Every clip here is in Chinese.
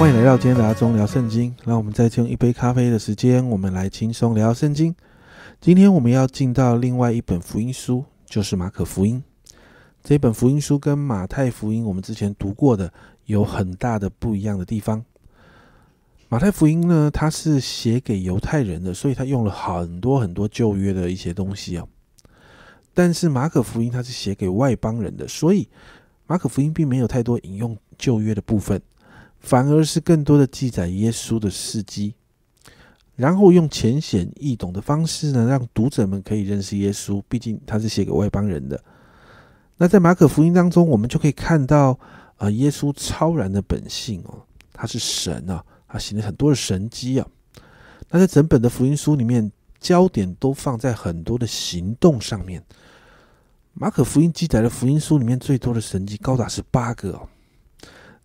欢迎来到今天的阿忠聊圣经。让我们再用一杯咖啡的时间，我们来轻松聊圣经。今天我们要进到另外一本福音书，就是马可福音。这本福音书跟马太福音我们之前读过的有很大的不一样的地方。马太福音呢，它是写给犹太人的，所以它用了很多很多旧约的一些东西哦。但是马可福音它是写给外邦人的，所以马可福音并没有太多引用旧约的部分。反而是更多的记载耶稣的事迹，然后用浅显易懂的方式呢，让读者们可以认识耶稣。毕竟他是写给外邦人的。那在马可福音当中，我们就可以看到啊，耶稣超然的本性哦，他是神啊，他行了很多的神迹啊。那在整本的福音书里面，焦点都放在很多的行动上面。马可福音记载的福音书里面最多的神迹高达是八个哦。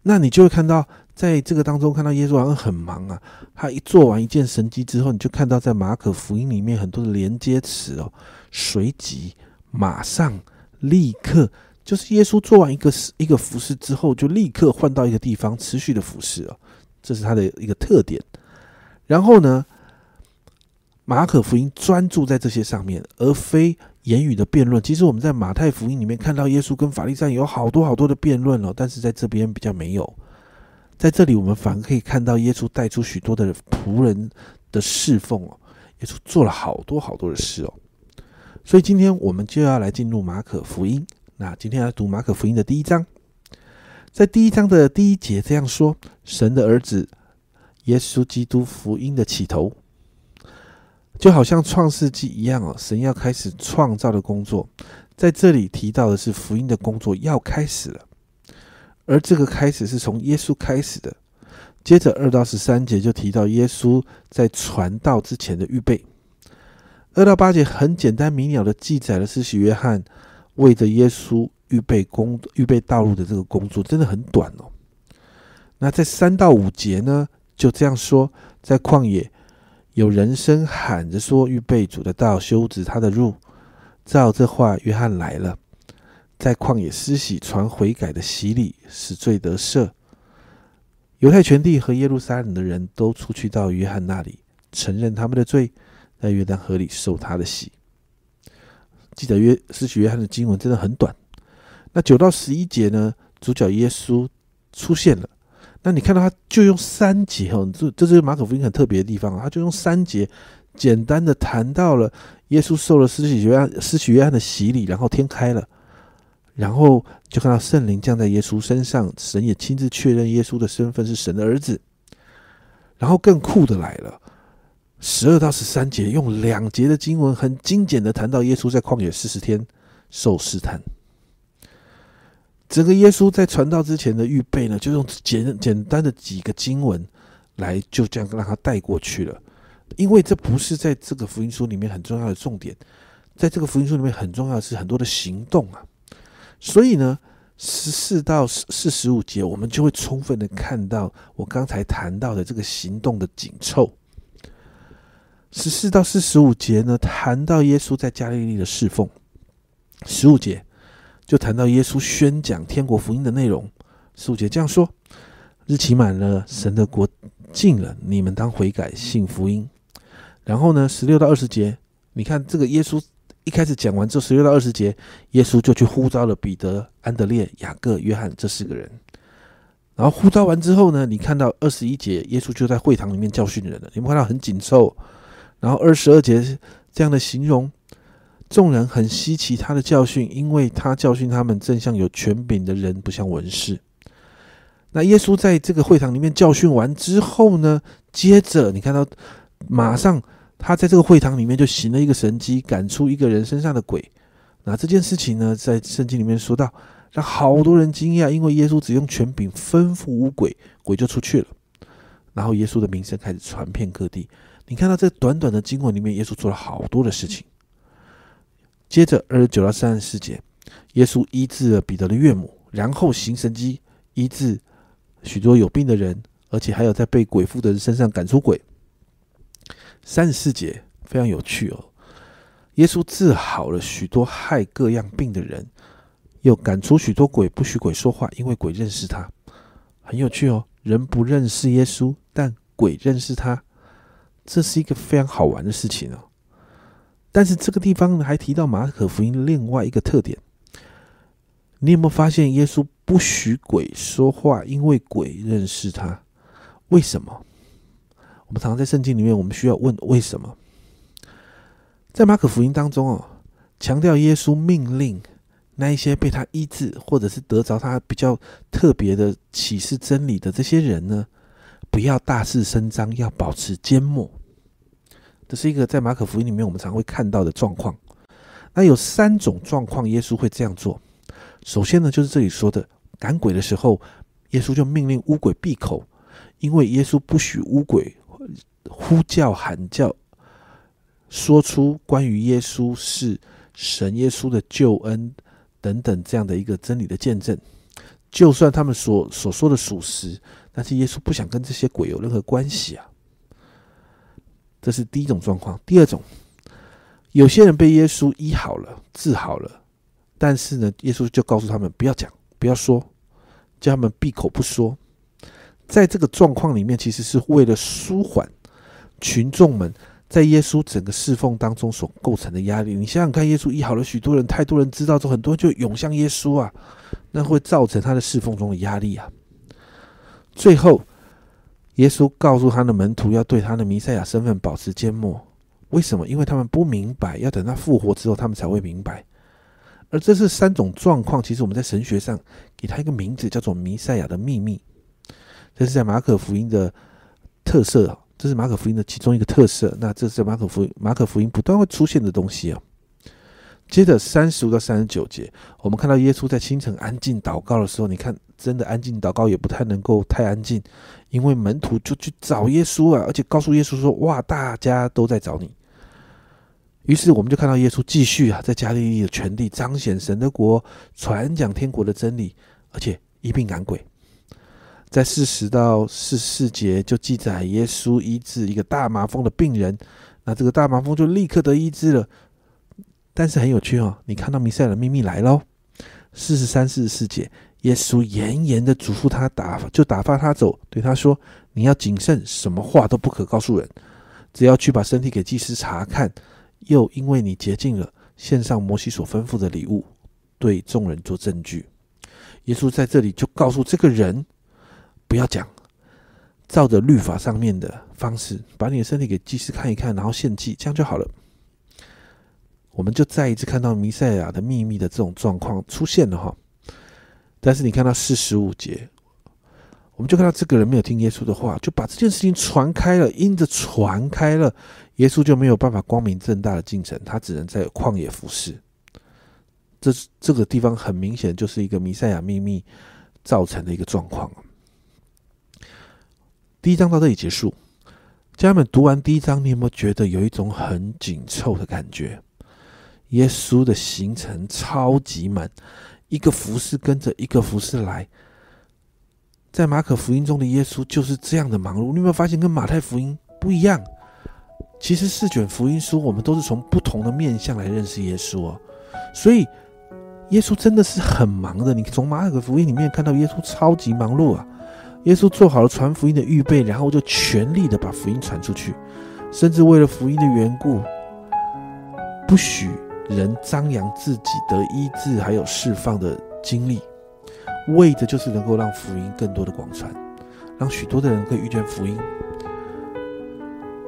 那你就会看到。在这个当中，看到耶稣好像很忙啊。他一做完一件神迹之后，你就看到在马可福音里面很多的连接词哦，随即、马上、立刻，就是耶稣做完一个一个服饰之后，就立刻换到一个地方持续的服饰哦，这是他的一个特点。然后呢，马可福音专注在这些上面，而非言语的辩论。其实我们在马太福音里面看到耶稣跟法利赛有好多好多的辩论哦，但是在这边比较没有。在这里，我们反而可以看到耶稣带出许多的仆人的侍奉哦，耶稣做了好多好多的事哦。所以今天我们就要来进入马可福音。那今天要读马可福音的第一章，在第一章的第一节这样说：神的儿子耶稣基督福音的起头，就好像创世纪一样哦，神要开始创造的工作，在这里提到的是福音的工作要开始了。而这个开始是从耶稣开始的，接着二到十三节就提到耶稣在传道之前的预备。二到八节很简单明了的记载了施洗约翰为着耶稣预备工预备道路的这个工作，真的很短哦。那在三到五节呢，就这样说：在旷野有人声喊着说：“预备主的道，修直他的路。”照这话，约翰来了。在旷野施洗传悔改的洗礼，使罪得赦。犹太全地和耶路撒冷的人都出去到约翰那里，承认他们的罪，在约旦河里受他的洗。记得约施洗约翰的经文真的很短。那九到十一节呢？主角耶稣出现了。那你看到他就用三节哦，这这是马可福音很特别的地方啊，他就用三节简单的谈到了耶稣受了施洗约翰施洗约翰的洗礼，然后天开了。然后就看到圣灵降在耶稣身上，神也亲自确认耶稣的身份是神的儿子。然后更酷的来了，十二到十三节用两节的经文很精简的谈到耶稣在旷野四十天受试探。整个耶稣在传道之前的预备呢，就用简简单的几个经文来就这样让他带过去了，因为这不是在这个福音书里面很重要的重点，在这个福音书里面很重要的是很多的行动啊。所以呢，十四到四十五节，我们就会充分的看到我刚才谈到的这个行动的紧凑。十四到四十五节呢，谈到耶稣在加利利的侍奉；十五节就谈到耶稣宣讲天国福音的内容。十五节这样说：日期满了，神的国近了，你们当悔改，信福音。然后呢，十六到二十节，你看这个耶稣。一开始讲完这十六到二十节，耶稣就去呼召了彼得、安德烈、雅各、约翰这四个人。然后呼召完之后呢，你看到二十一节，耶稣就在会堂里面教训人了。你们看到很紧凑。然后二十二节这样的形容，众人很稀奇他的教训，因为他教训他们正像有权柄的人，不像文士。那耶稣在这个会堂里面教训完之后呢，接着你看到马上。他在这个会堂里面就行了一个神迹，赶出一个人身上的鬼。那这件事情呢，在圣经里面说到，让好多人惊讶，因为耶稣只用权柄吩咐无鬼，鬼就出去了。然后耶稣的名声开始传遍各地。你看到这短短的经文里面，耶稣做了好多的事情。接着二十九到三十四节，耶稣医治了彼得的岳母，然后行神迹医治许多有病的人，而且还有在被鬼附的人身上赶出鬼。三十四节非常有趣哦，耶稣治好了许多害各样病的人，又赶出许多鬼，不许鬼说话，因为鬼认识他，很有趣哦。人不认识耶稣，但鬼认识他，这是一个非常好玩的事情哦。但是这个地方呢，还提到马可福音另外一个特点，你有没有发现耶稣不许鬼说话，因为鬼认识他？为什么？我们常常在圣经里面，我们需要问为什么？在马可福音当中哦，强调耶稣命令那一些被他医治，或者是得着他比较特别的启示真理的这些人呢，不要大肆声张，要保持缄默。这是一个在马可福音里面我们常会看到的状况。那有三种状况，耶稣会这样做。首先呢，就是这里说的赶鬼的时候，耶稣就命令乌鬼闭口，因为耶稣不许乌鬼呼叫喊叫。说出关于耶稣是神、耶稣的救恩等等这样的一个真理的见证，就算他们所所说的属实，但是耶稣不想跟这些鬼有任何关系啊。这是第一种状况。第二种，有些人被耶稣医好了、治好了，但是呢，耶稣就告诉他们不要讲、不要说，叫他们闭口不说。在这个状况里面，其实是为了舒缓群众们。在耶稣整个侍奉当中所构成的压力，你想想看，耶稣医好了许多人，太多人知道之后，很多人就涌向耶稣啊，那会造成他的侍奉中的压力啊。最后，耶稣告诉他的门徒要对他的弥赛亚身份保持缄默。为什么？因为他们不明白，要等他复活之后，他们才会明白。而这是三种状况，其实我们在神学上给他一个名字，叫做弥赛亚的秘密。这是在马可福音的特色。这是马可福音的其中一个特色。那这是马可福音马可福音不断会出现的东西啊。接着三十五到三十九节，我们看到耶稣在清晨安静祷告的时候，你看真的安静祷告也不太能够太安静，因为门徒就去找耶稣啊，而且告诉耶稣说：“哇，大家都在找你。”于是我们就看到耶稣继续啊，在加利利的全地彰显神的国，传讲天国的真理，而且一并赶鬼。在四十到四四节就记载耶稣医治一个大麻风的病人，那这个大麻风就立刻得医治了。但是很有趣哦，你看到弥赛的秘密来喽。四十三、四十四节，耶稣严严的嘱咐他打，就打发他走，对他说：“你要谨慎，什么话都不可告诉人，只要去把身体给祭司查看，又因为你洁净了，献上摩西所吩咐的礼物，对众人做证据。”耶稣在这里就告诉这个人。不要讲，照着律法上面的方式，把你的身体给祭司看一看，然后献祭，这样就好了。我们就再一次看到弥赛亚的秘密的这种状况出现了哈。但是你看到四十五节，我们就看到这个人没有听耶稣的话，就把这件事情传开了，因着传开了，耶稣就没有办法光明正大的进城，他只能在旷野服侍。这这个地方很明显就是一个弥赛亚秘密造成的一个状况。第一章到这里结束，家人们读完第一章，你有没有觉得有一种很紧凑的感觉？耶稣的行程超级满，一个服饰跟着一个服饰来。在马可福音中的耶稣就是这样的忙碌，你有没有发现跟马太福音不一样？其实四卷福音书，我们都是从不同的面向来认识耶稣哦。所以耶稣真的是很忙的。你从马可福音里面看到耶稣超级忙碌啊。耶稣做好了传福音的预备，然后就全力的把福音传出去，甚至为了福音的缘故，不许人张扬自己得医治还有释放的经历，为的就是能够让福音更多的广传，让许多的人可以遇见福音。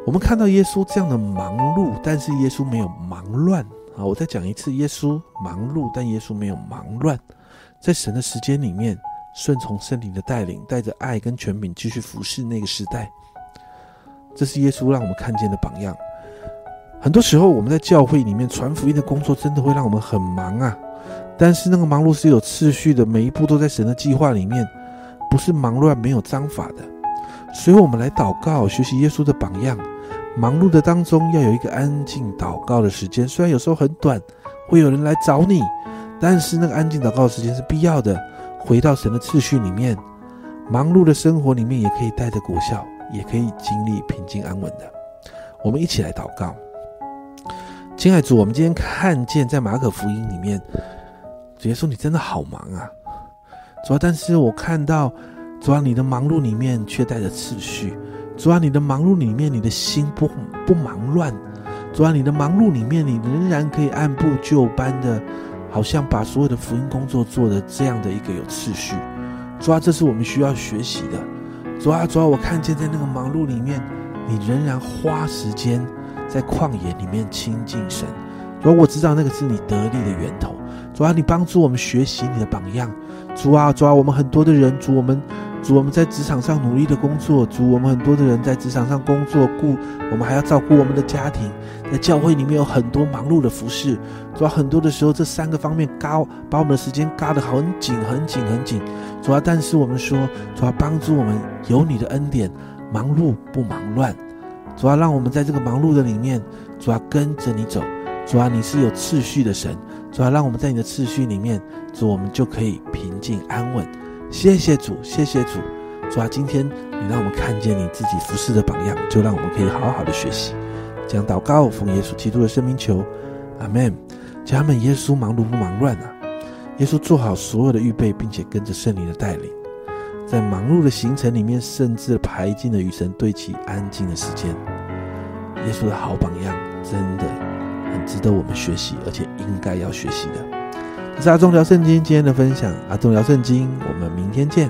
我们看到耶稣这样的忙碌，但是耶稣没有忙乱啊！我再讲一次，耶稣忙碌，但耶稣没有忙乱，在神的时间里面。顺从圣灵的带领，带着爱跟权柄继续服侍那个时代，这是耶稣让我们看见的榜样。很多时候，我们在教会里面传福音的工作，真的会让我们很忙啊。但是那个忙碌是有次序的，每一步都在神的计划里面，不是忙乱没有章法的。所以，我们来祷告，学习耶稣的榜样。忙碌的当中，要有一个安静祷告的时间，虽然有时候很短，会有人来找你，但是那个安静祷告的时间是必要的。回到神的次序里面，忙碌的生活里面也可以带着果效，也可以经历平静安稳的。我们一起来祷告，亲爱的主，我们今天看见在马可福音里面，主耶稣你真的好忙啊，主啊！但是我看到主啊，你的忙碌里面却带着次序；主啊，你的忙碌里面，你的心不不忙乱；主啊，你的忙碌里面，你仍然可以按部就班的，好像把所有的福音工作做的这样的一个有次序。主啊，这是我们需要学习的。主啊，主啊，我看见在那个忙碌里面，你仍然花时间在旷野里面亲近神。主啊，我知道那个是你得力的源头。主啊，你帮助我们学习你的榜样。主啊，主啊，我们很多的人，主我们。主，我们在职场上努力的工作；主，我们很多的人在职场上工作，顾我们还要照顾我们的家庭。在教会里面有很多忙碌的服饰，主要很多的时候这三个方面嘎把我们的时间嘎得很紧、很紧、很紧。主要，但是我们说，主要帮助我们有你的恩典，忙碌不忙乱。主要让我们在这个忙碌的里面，主要跟着你走。主要你是有次序的神，主要让我们在你的次序里面，主我们就可以平静安稳。谢谢主，谢谢主，主啊，今天你让我们看见你自己服侍的榜样，就让我们可以好好的学习。这样祷告，奉耶稣基督的生命求，阿门。家人们，耶稣忙碌不忙乱啊？耶稣做好所有的预备，并且跟着圣灵的带领，在忙碌的行程里面，甚至排进了与神对齐安静的时间。耶稣的好榜样，真的很值得我们学习，而且应该要学习的。是阿忠聊圣经今天的分享，阿忠聊圣经，我们明天见。